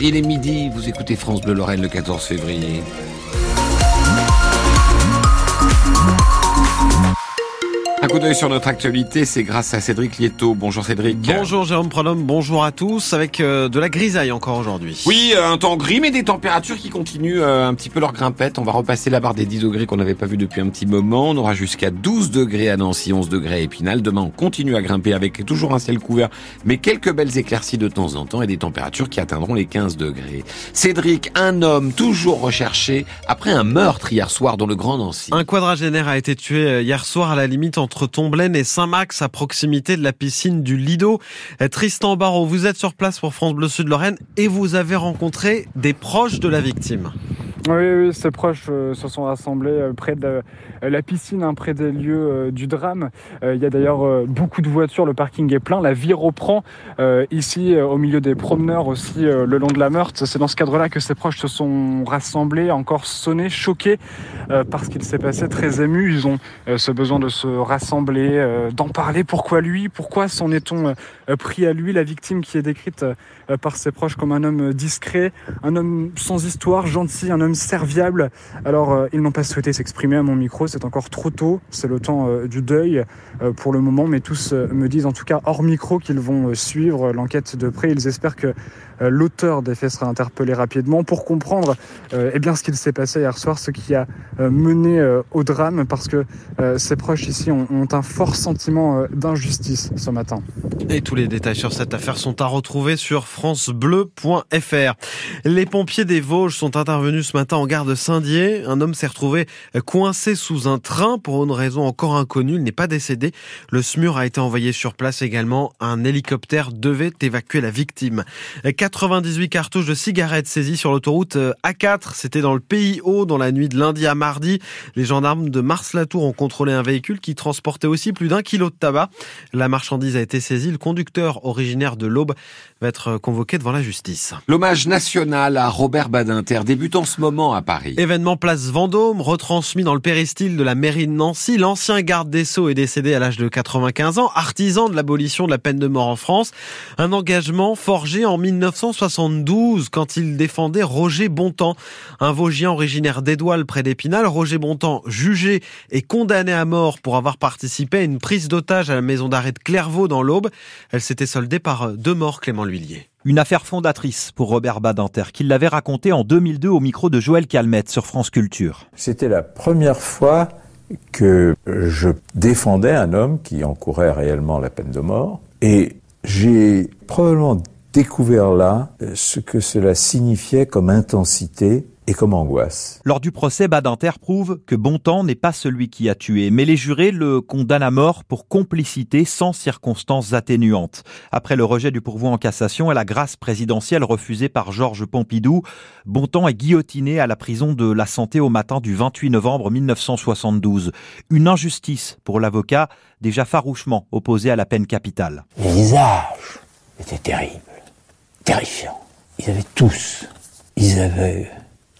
Il est midi, vous écoutez France Bleu Lorraine le 14 février. Un coup d'œil sur notre actualité, c'est grâce à Cédric Lieto. Bonjour Cédric. Bonjour Jérôme Pronome, bonjour à tous, avec euh, de la grisaille encore aujourd'hui. Oui, euh, un temps gris, mais des températures qui continuent euh, un petit peu leur grimpette. On va repasser la barre des 10 degrés qu'on n'avait pas vu depuis un petit moment. On aura jusqu'à 12 degrés à Nancy, 11 degrés à Épinal. Demain, on continue à grimper avec toujours un ciel couvert, mais quelques belles éclaircies de temps en temps et des températures qui atteindront les 15 degrés. Cédric, un homme toujours recherché après un meurtre hier soir dans le Grand Nancy. Un quadragénaire a été tué hier soir à la limite entre entre Tomblaine et Saint-Max à proximité de la piscine du Lido. Euh, Tristan Barraud, vous êtes sur place pour France Bleu Sud Lorraine et vous avez rencontré des proches de la victime. Oui, oui, ces proches euh, se sont rassemblés euh, près de la piscine, hein, près des lieux du drame. Il y a d'ailleurs beaucoup de voitures, le parking est plein, la vie reprend ici au milieu des promeneurs aussi le long de la Meurthe. C'est dans ce cadre-là que ces proches se sont rassemblés, encore sonnés, choqués parce qu'il s'est passé, très émus. Ils ont ce besoin de se rassembler, d'en parler. Pourquoi lui? Pourquoi s'en est-on pris à lui? La victime qui est décrite par ses proches comme un homme discret, un homme sans histoire, gentil, un homme serviable. Alors, euh, ils n'ont pas souhaité s'exprimer à mon micro, c'est encore trop tôt, c'est le temps euh, du deuil euh, pour le moment, mais tous me disent en tout cas hors micro qu'ils vont suivre l'enquête de près. Ils espèrent que l'auteur des faits sera interpellé rapidement pour comprendre eh bien, ce qu'il s'est passé hier soir, ce qui a mené au drame, parce que ces proches ici ont, ont un fort sentiment d'injustice ce matin. Et tous les détails sur cette affaire sont à retrouver sur francebleu.fr. Les pompiers des Vosges sont intervenus ce matin en gare de Saint-Dié. Un homme s'est retrouvé coincé sous un train pour une raison encore inconnue. Il n'est pas décédé. Le SMUR a été envoyé sur place également. Un hélicoptère devait évacuer la victime. 98 cartouches de cigarettes saisies sur l'autoroute A4. C'était dans le pays haut dans la nuit de lundi à mardi. Les gendarmes de Mars-Latour ont contrôlé un véhicule qui transportait aussi plus d'un kilo de tabac. La marchandise a été saisie. Le conducteur originaire de l'Aube va être convoqué devant la justice. L'hommage national à Robert Badinter débute en ce moment à Paris. Événement place Vendôme, retransmis dans le péristyle de la mairie de Nancy. L'ancien garde des Sceaux est décédé à l'âge de 95 ans, artisan de l'abolition de la peine de mort en France. Un engagement forgé en 1972 quand il défendait Roger Bontemps, un Vosgien originaire d'Édoual près d'Épinal. Roger Bontemps, jugé et condamné à mort pour avoir participé à une prise d'otage à la maison d'arrêt de Clairvaux dans l'Aube. Elle s'était soldée par deux morts, Clément Lhuillier. Une affaire fondatrice pour Robert Badinter, qui l'avait raconté en 2002 au micro de Joël Calmette sur France Culture. C'était la première fois que je défendais un homme qui encourait réellement la peine de mort. Et j'ai probablement découvert là ce que cela signifiait comme intensité et comme angoisse. Lors du procès, Badinter prouve que Bontemps n'est pas celui qui a tué, mais les jurés le condamnent à mort pour complicité sans circonstances atténuantes. Après le rejet du pourvoi en cassation et la grâce présidentielle refusée par Georges Pompidou, Bontemps est guillotiné à la prison de la Santé au matin du 28 novembre 1972. Une injustice pour l'avocat déjà farouchement opposé à la peine capitale. Les visages étaient terribles, terrifiants. Ils avaient tous, ils avaient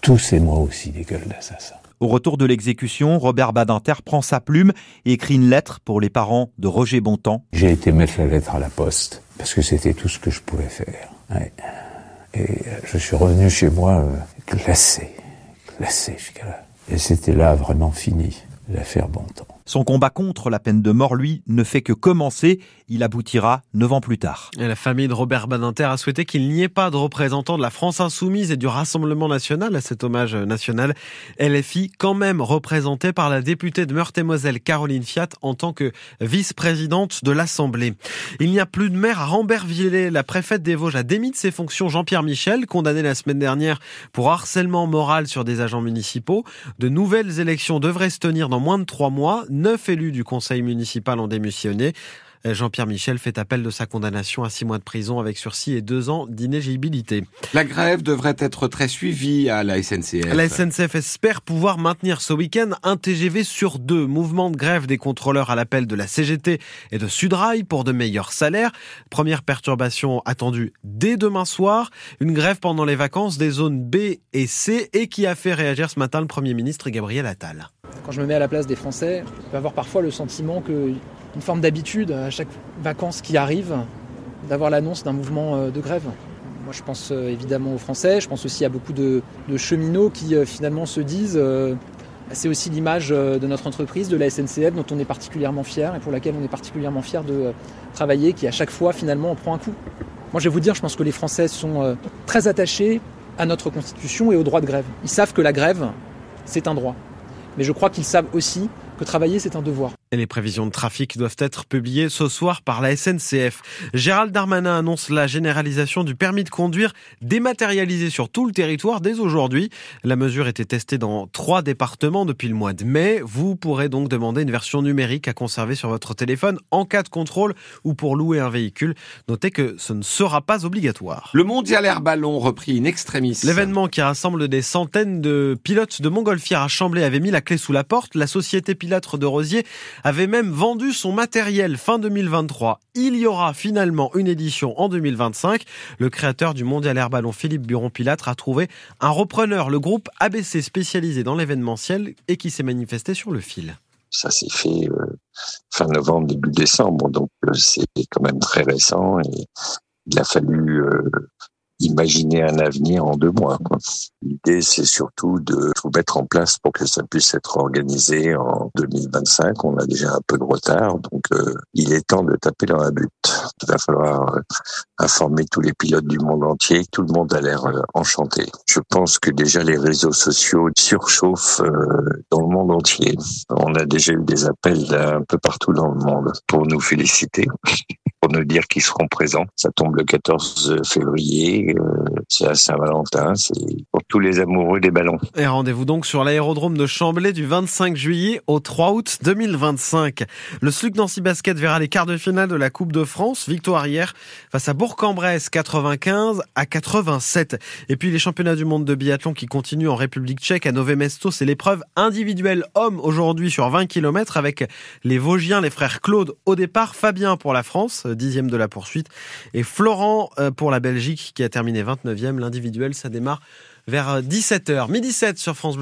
tous et moi aussi des gueules d'assassins. Au retour de l'exécution, Robert Badinter prend sa plume et écrit une lettre pour les parents de Roger Bontemps. J'ai été mettre la lettre à la poste parce que c'était tout ce que je pouvais faire. Et je suis revenu chez moi euh, glacé, glacé jusqu'à là. Et c'était là vraiment fini, l'affaire Bontemps. Son combat contre la peine de mort, lui, ne fait que commencer. Il aboutira neuf ans plus tard. La famille de Robert Badinter a souhaité qu'il n'y ait pas de représentants de la France insoumise et du Rassemblement national à cet hommage national. LFI, quand même représentée par la députée de Meurthe-et-Moselle, Caroline Fiat, en tant que vice-présidente de l'Assemblée. Il n'y a plus de maire à Rambervillers. La préfète des Vosges a démis de ses fonctions Jean-Pierre Michel, condamné la semaine dernière pour harcèlement moral sur des agents municipaux. De nouvelles élections devraient se tenir dans moins de trois mois. Neuf élus du conseil municipal ont démissionné. Jean-Pierre Michel fait appel de sa condamnation à six mois de prison avec sursis et deux ans d'inéligibilité. La grève devrait être très suivie à la SNCF. La SNCF espère pouvoir maintenir ce week-end un TGV sur deux. Mouvement de grève des contrôleurs à l'appel de la CGT et de Sudrail pour de meilleurs salaires. Première perturbation attendue dès demain soir. Une grève pendant les vacances des zones B et C et qui a fait réagir ce matin le Premier ministre Gabriel Attal. Quand je me mets à la place des Français, je peux avoir parfois le sentiment que une forme d'habitude à chaque vacances qui arrive d'avoir l'annonce d'un mouvement de grève. Moi, je pense évidemment aux Français. Je pense aussi à beaucoup de, cheminots qui finalement se disent c'est aussi l'image de notre entreprise, de la SNCF, dont on est particulièrement fier et pour laquelle on est particulièrement fier de travailler, qui à chaque fois finalement on prend un coup. Moi, je vais vous dire, je pense que les Français sont très attachés à notre Constitution et au droit de grève. Ils savent que la grève, c'est un droit. Mais je crois qu'ils savent aussi que travailler, c'est un devoir. Et les prévisions de trafic doivent être publiées ce soir par la SNCF. Gérald Darmanin annonce la généralisation du permis de conduire dématérialisé sur tout le territoire dès aujourd'hui. La mesure était testée dans trois départements depuis le mois de mai. Vous pourrez donc demander une version numérique à conserver sur votre téléphone en cas de contrôle ou pour louer un véhicule. Notez que ce ne sera pas obligatoire. Le mondial air ballon repris in extremis. L'événement qui rassemble des centaines de pilotes de montgolfière à Chamblay avait mis la clé sous la porte. La société pilote de Rosier avait même vendu son matériel fin 2023. Il y aura finalement une édition en 2025. Le créateur du Mondial Air Ballon, Philippe Buron-Pilatre, a trouvé un repreneur, le groupe ABC spécialisé dans l'événementiel et qui s'est manifesté sur le fil. Ça s'est fait euh, fin novembre, début décembre, donc euh, c'est quand même très récent et il a fallu euh, imaginer un avenir en deux mois. L'idée, c'est surtout de tout mettre en place pour que ça puisse être organisé en 2025. On a déjà un peu de retard, donc euh, il est temps de taper dans la butte. Il va falloir euh, informer tous les pilotes du monde entier. Tout le monde a l'air euh, enchanté. Je pense que déjà les réseaux sociaux surchauffent dans le monde entier. On a déjà eu des appels un peu partout dans le monde pour nous féliciter pour nous dire qu'ils seront présents. Ça tombe le 14 février, euh, c'est à Saint-Valentin, tous les amoureux des ballons. Et rendez-vous donc sur l'aérodrome de Chamblay du 25 juillet au 3 août 2025. Le SLUC Nancy Basket verra les quarts de finale de la Coupe de France, victoire hier face à Bourg-en-Bresse 95 à 87. Et puis les championnats du monde de biathlon qui continuent en République tchèque à Nové Mesto, c'est l'épreuve individuelle homme aujourd'hui sur 20 km avec les Vosgiens, les frères Claude au départ, Fabien pour la France, dixième de la poursuite. Et Florent euh, pour la Belgique qui a terminé 29e. L'individuel, ça démarre vers 17h. Midi 7 sur France Bleu.